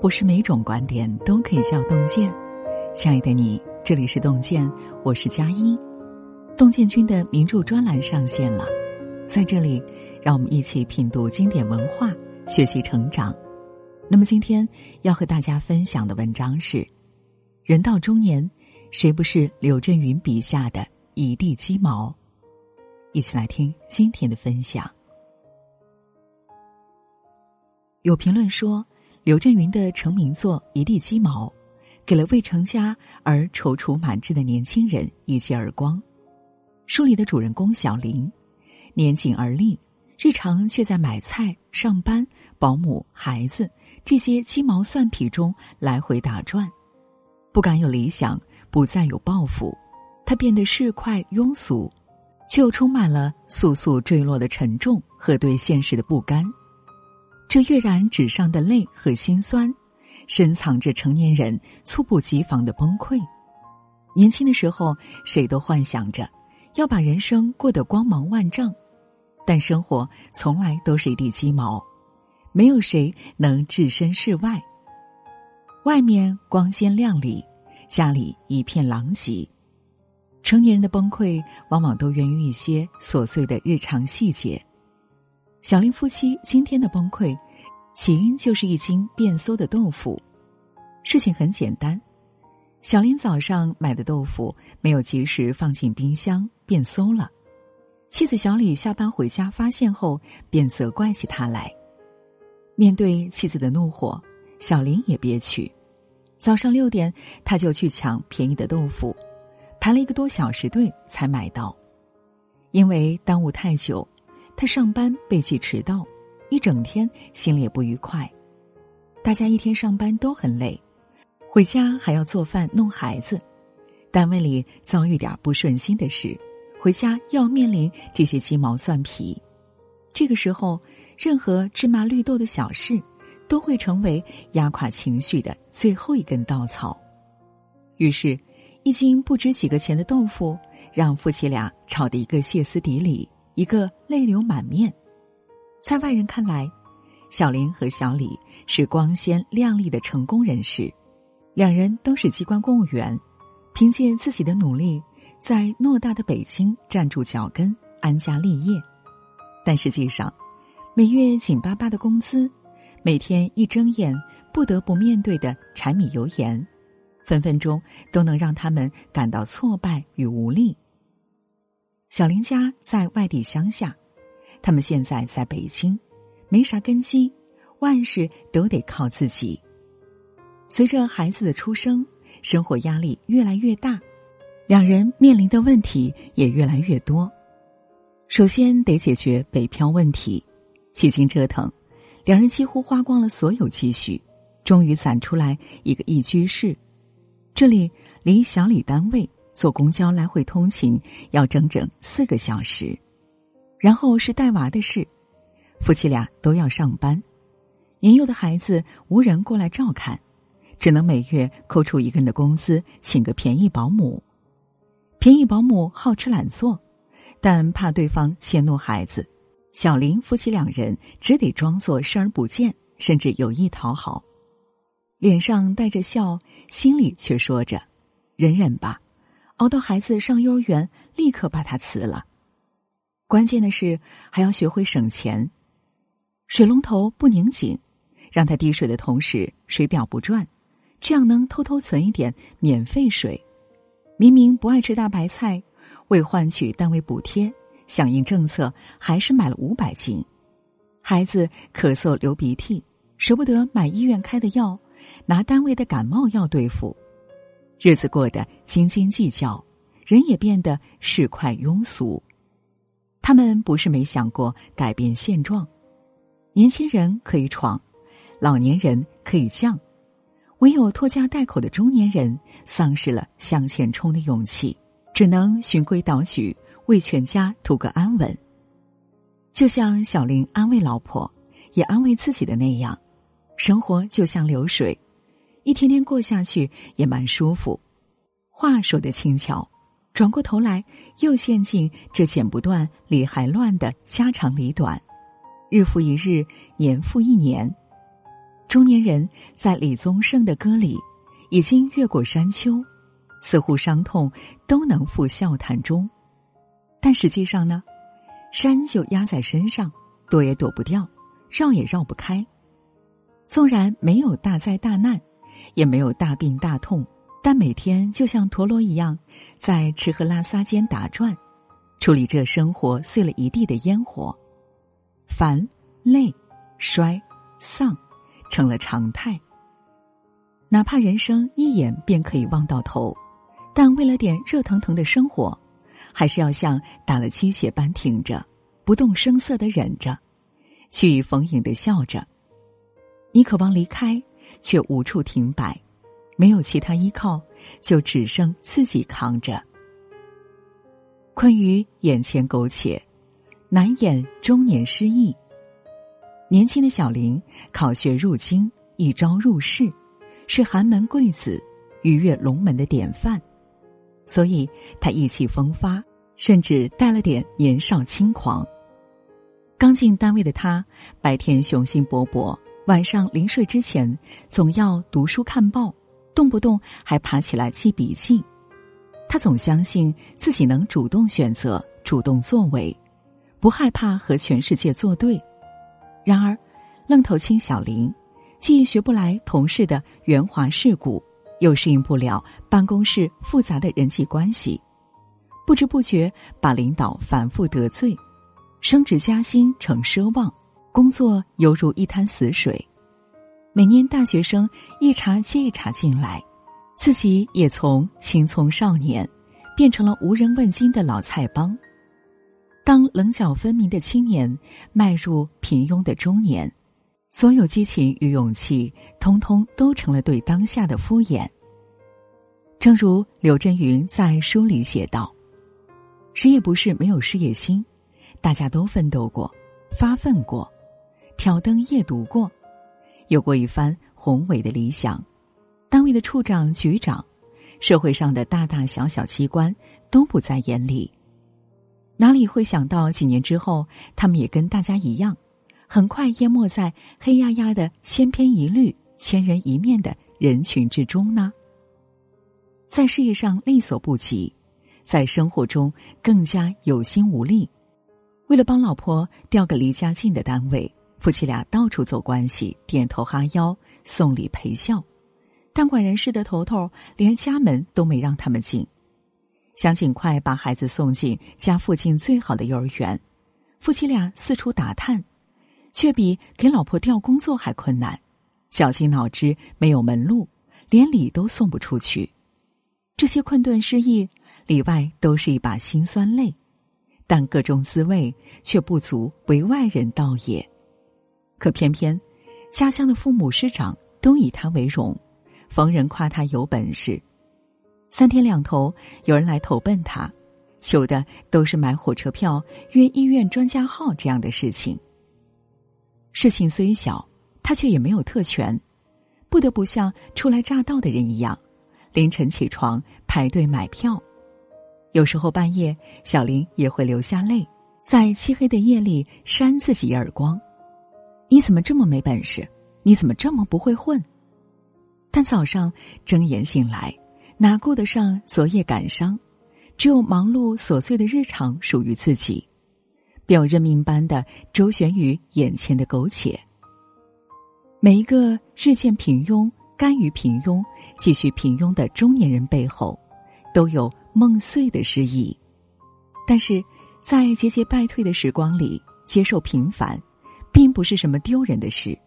不是每种观点都可以叫洞见。亲爱的你，这里是洞见，我是佳音。洞见君的名著专栏上线了，在这里，让我们一起品读经典文化，学习成长。那么今天要和大家分享的文章是：人到中年，谁不是柳振云笔下的一地鸡毛？一起来听今天的分享。有评论说，刘震云的成名作《一地鸡毛》，给了未成家而踌躇满志的年轻人一记耳光。书里的主人公小林，年仅而立，日常却在买菜、上班、保姆、孩子这些鸡毛蒜皮中来回打转，不敢有理想，不再有抱负，他变得市侩庸俗，却又充满了簌簌坠落的沉重和对现实的不甘。这跃然纸上的泪和心酸，深藏着成年人猝不及防的崩溃。年轻的时候，谁都幻想着要把人生过得光芒万丈，但生活从来都是一地鸡毛，没有谁能置身事外。外面光鲜亮丽，家里一片狼藉。成年人的崩溃，往往都源于一些琐碎的日常细节。小林夫妻今天的崩溃，起因就是一斤变馊的豆腐。事情很简单，小林早上买的豆腐没有及时放进冰箱，变馊了。妻子小李下班回家发现后，便责怪起他来。面对妻子的怒火，小林也憋屈。早上六点，他就去抢便宜的豆腐，排了一个多小时队才买到，因为耽误太久。他上班被记迟到，一整天心里也不愉快。大家一天上班都很累，回家还要做饭弄孩子，单位里遭遇点不顺心的事，回家要面临这些鸡毛蒜皮。这个时候，任何芝麻绿豆的小事，都会成为压垮情绪的最后一根稻草。于是，一斤不值几个钱的豆腐，让夫妻俩吵得一个歇斯底里。一个泪流满面，在外人看来，小林和小李是光鲜亮丽的成功人士，两人都是机关公务员，凭借自己的努力，在偌大的北京站住脚跟，安家立业。但实际上，每月紧巴巴的工资，每天一睁眼不得不面对的柴米油盐，分分钟都能让他们感到挫败与无力。小林家在外地乡下，他们现在在北京，没啥根基，万事都得靠自己。随着孩子的出生，生活压力越来越大，两人面临的问题也越来越多。首先得解决北漂问题，几经折腾，两人几乎花光了所有积蓄，终于攒出来一个一居室，这里离小李单位。坐公交来回通勤要整整四个小时，然后是带娃的事，夫妻俩都要上班，年幼的孩子无人过来照看，只能每月扣除一个人的工资，请个便宜保姆。便宜保姆好吃懒做，但怕对方迁怒孩子，小林夫妻两人只得装作视而不见，甚至有意讨好，脸上带着笑，心里却说着：“忍忍吧。”熬到孩子上幼儿园，立刻把他辞了。关键的是还要学会省钱，水龙头不拧紧，让他滴水的同时水表不转，这样能偷偷存一点免费水。明明不爱吃大白菜，为换取单位补贴，响应政策还是买了五百斤。孩子咳嗽流鼻涕，舍不得买医院开的药，拿单位的感冒药对付。日子过得斤斤计较，人也变得市侩庸俗。他们不是没想过改变现状，年轻人可以闯，老年人可以降，唯有拖家带口的中年人丧失了向前冲的勇气，只能循规蹈矩，为全家图个安稳。就像小林安慰老婆，也安慰自己的那样，生活就像流水。一天天过下去也蛮舒服，话说的轻巧，转过头来又陷进这剪不断理还乱的家长里短，日复一日，年复一年。中年人在李宗盛的歌里，已经越过山丘，似乎伤痛都能付笑谈中。但实际上呢，山就压在身上，躲也躲不掉，绕也绕不开。纵然没有大灾大难，也没有大病大痛，但每天就像陀螺一样，在吃喝拉撒间打转，处理这生活碎了一地的烟火，烦、累、衰、丧，成了常态。哪怕人生一眼便可以望到头，但为了点热腾腾的生活。还是要像打了鸡血般挺着，不动声色的忍着，去意逢迎的笑着。你渴望离开，却无处停摆，没有其他依靠，就只剩自己扛着。困于眼前苟且，难掩中年失意。年轻的小林考学入京，一朝入仕，是寒门贵子，鱼跃龙门的典范，所以他意气风发。甚至带了点年少轻狂。刚进单位的他，白天雄心勃勃，晚上临睡之前总要读书看报，动不动还爬起来记笔记。他总相信自己能主动选择、主动作为，不害怕和全世界作对。然而，愣头青小林既学不来同事的圆滑世故，又适应不了办公室复杂的人际关系。不知不觉把领导反复得罪，升职加薪成奢望，工作犹如一滩死水。每年大学生一茬接一茬进来，自己也从青葱少年变成了无人问津的老菜帮。当棱角分明的青年迈入平庸的中年，所有激情与勇气，通通都成了对当下的敷衍。正如刘震云在书里写道。谁也不是没有事业心，大家都奋斗过，发奋过，挑灯夜读过，有过一番宏伟的理想。单位的处长、局长，社会上的大大小小机关都不在眼里。哪里会想到几年之后，他们也跟大家一样，很快淹没在黑压压的千篇一律、千人一面的人群之中呢？在事业上力所不及。在生活中更加有心无力，为了帮老婆调个离家近的单位，夫妻俩到处走关系，点头哈腰，送礼陪笑。但管人事的头头连家门都没让他们进，想尽快把孩子送进家附近最好的幼儿园，夫妻俩四处打探，却比给老婆调工作还困难。绞尽脑汁没有门路，连礼都送不出去。这些困顿失意。里外都是一把辛酸泪，但各种滋味却不足为外人道也。可偏偏家乡的父母师长都以他为荣，逢人夸他有本事。三天两头有人来投奔他，求的都是买火车票、约医院专家号这样的事情。事情虽小，他却也没有特权，不得不像初来乍到的人一样，凌晨起床排队买票。有时候半夜，小林也会流下泪，在漆黑的夜里扇自己一耳光：“你怎么这么没本事？你怎么这么不会混？”但早上睁眼醒来，哪顾得上昨夜感伤？只有忙碌琐碎的日常属于自己，便认命般的周旋于眼前的苟且。每一个日渐平庸、甘于平庸、继续平庸的中年人背后，都有。梦碎的失意，但是在节节败退的时光里，接受平凡，并不是什么丢人的事。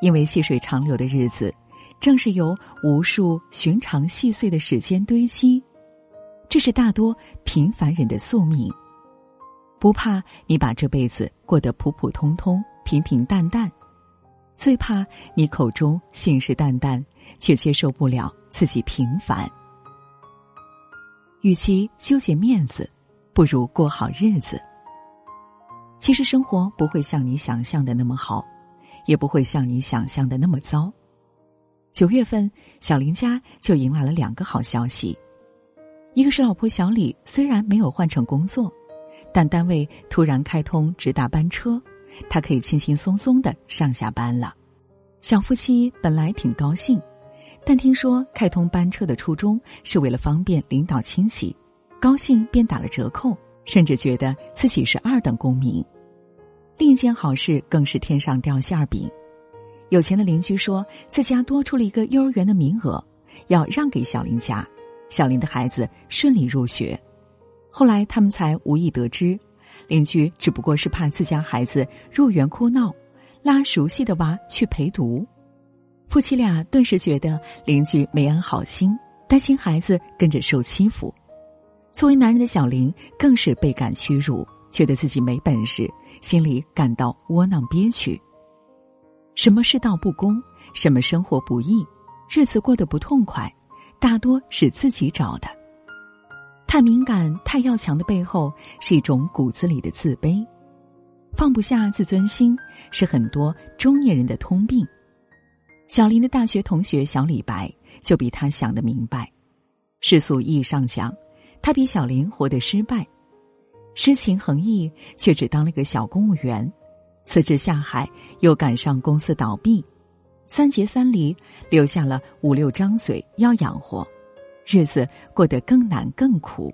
因为细水长流的日子，正是由无数寻常细碎的时间堆积。这是大多平凡人的宿命。不怕你把这辈子过得普普通通、平平淡淡，最怕你口中信誓旦旦，却接受不了自己平凡。与其纠结面子，不如过好日子。其实生活不会像你想象的那么好，也不会像你想象的那么糟。九月份，小林家就迎来了两个好消息：一个是老婆小李虽然没有换成工作，但单位突然开通直达班车，他可以轻轻松松的上下班了；小夫妻本来挺高兴，但听说开通班车的初衷是为了方便领导亲戚，高兴便打了折扣，甚至觉得自己是二等公民。另一件好事更是天上掉馅儿饼，有钱的邻居说自家多出了一个幼儿园的名额，要让给小林家，小林的孩子顺利入学。后来他们才无意得知，邻居只不过是怕自家孩子入园哭闹。拉熟悉的娃去陪读，夫妻俩顿时觉得邻居没安好心，担心孩子跟着受欺负。作为男人的小林更是倍感屈辱，觉得自己没本事，心里感到窝囊憋屈。什么世道不公，什么生活不易，日子过得不痛快，大多是自己找的。太敏感、太要强的背后，是一种骨子里的自卑。放不下自尊心是很多中年人的通病。小林的大学同学小李白就比他想的明白。世俗意义上讲，他比小林活得失败，诗情横溢却只当了个小公务员，辞职下海又赶上公司倒闭，三节三离，留下了五六张嘴要养活，日子过得更难更苦。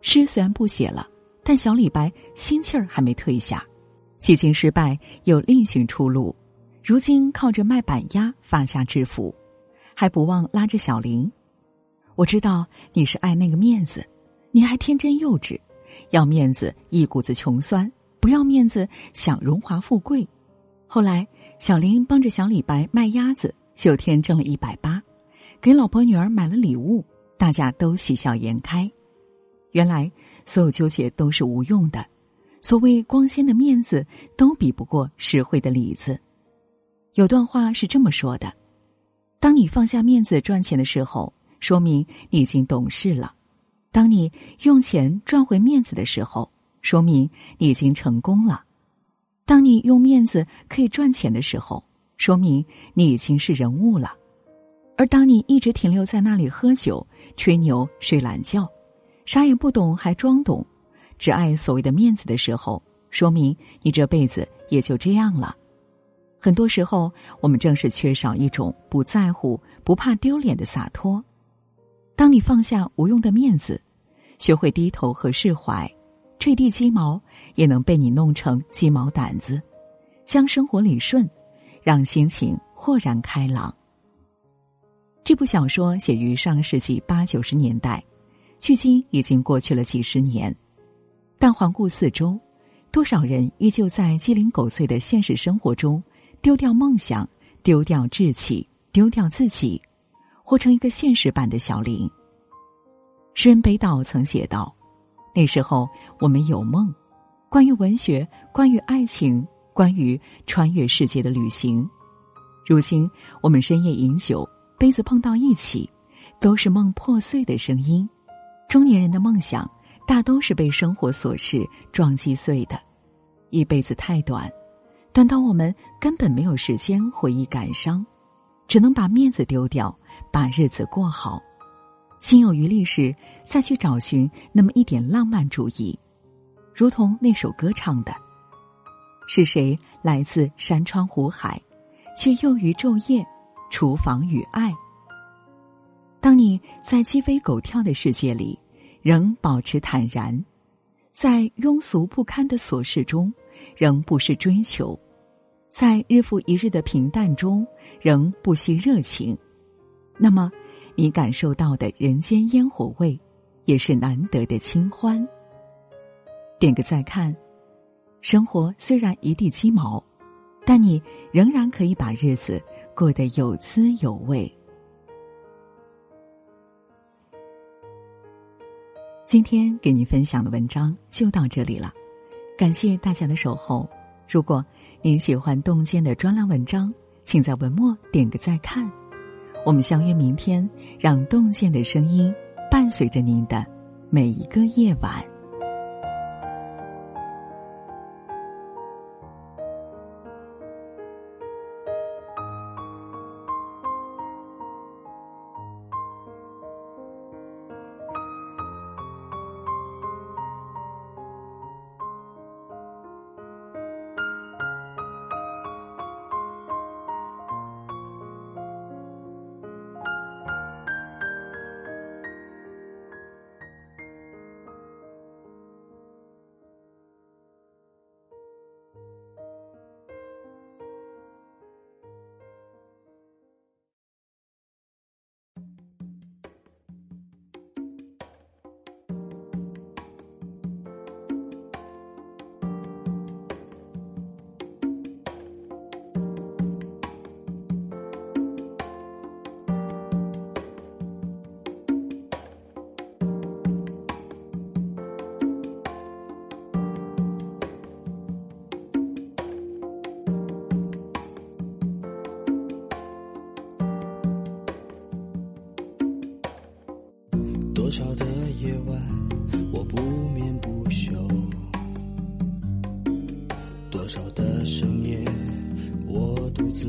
诗虽然不写了。但小李白心气儿还没退下，几经失败又另寻出路，如今靠着卖板鸭发家致富，还不忘拉着小林。我知道你是爱那个面子，你还天真幼稚，要面子一股子穷酸，不要面子想荣华富贵。后来小林帮着小李白卖鸭子，九天挣了一百八，给老婆女儿买了礼物，大家都喜笑颜开。原来。所有纠结都是无用的，所谓光鲜的面子都比不过实惠的里子。有段话是这么说的：当你放下面子赚钱的时候，说明你已经懂事了；当你用钱赚回面子的时候，说明你已经成功了；当你用面子可以赚钱的时候，说明你已经是人物了；而当你一直停留在那里喝酒、吹牛、睡懒觉。啥也不懂还装懂，只爱所谓的面子的时候，说明你这辈子也就这样了。很多时候，我们正是缺少一种不在乎、不怕丢脸的洒脱。当你放下无用的面子，学会低头和释怀，坠地鸡毛也能被你弄成鸡毛掸子，将生活理顺，让心情豁然开朗。这部小说写于上世纪八九十年代。距今已经过去了几十年，但环顾四周，多少人依旧在鸡零狗碎的现实生活中丢掉梦想、丢掉志气、丢掉自己，活成一个现实版的小林。诗人北岛曾写道：“那时候我们有梦，关于文学，关于爱情，关于穿越世界的旅行。如今我们深夜饮酒，杯子碰到一起，都是梦破碎的声音。”中年人的梦想，大都是被生活琐事撞击碎的。一辈子太短，短到我们根本没有时间回忆感伤，只能把面子丢掉，把日子过好。心有余力时，再去找寻那么一点浪漫主义。如同那首歌唱的：“是谁来自山川湖海，却又于昼夜，厨房与爱。”当你在鸡飞狗跳的世界里，仍保持坦然；在庸俗不堪的琐事中，仍不失追求；在日复一日的平淡中，仍不惜热情，那么，你感受到的人间烟火味，也是难得的清欢。点个再看，生活虽然一地鸡毛，但你仍然可以把日子过得有滋有味。今天给您分享的文章就到这里了，感谢大家的守候。如果您喜欢洞见的专栏文章，请在文末点个再看。我们相约明天，让洞见的声音伴随着您的每一个夜晚。多少的夜晚我不眠不休。多少的深夜我独自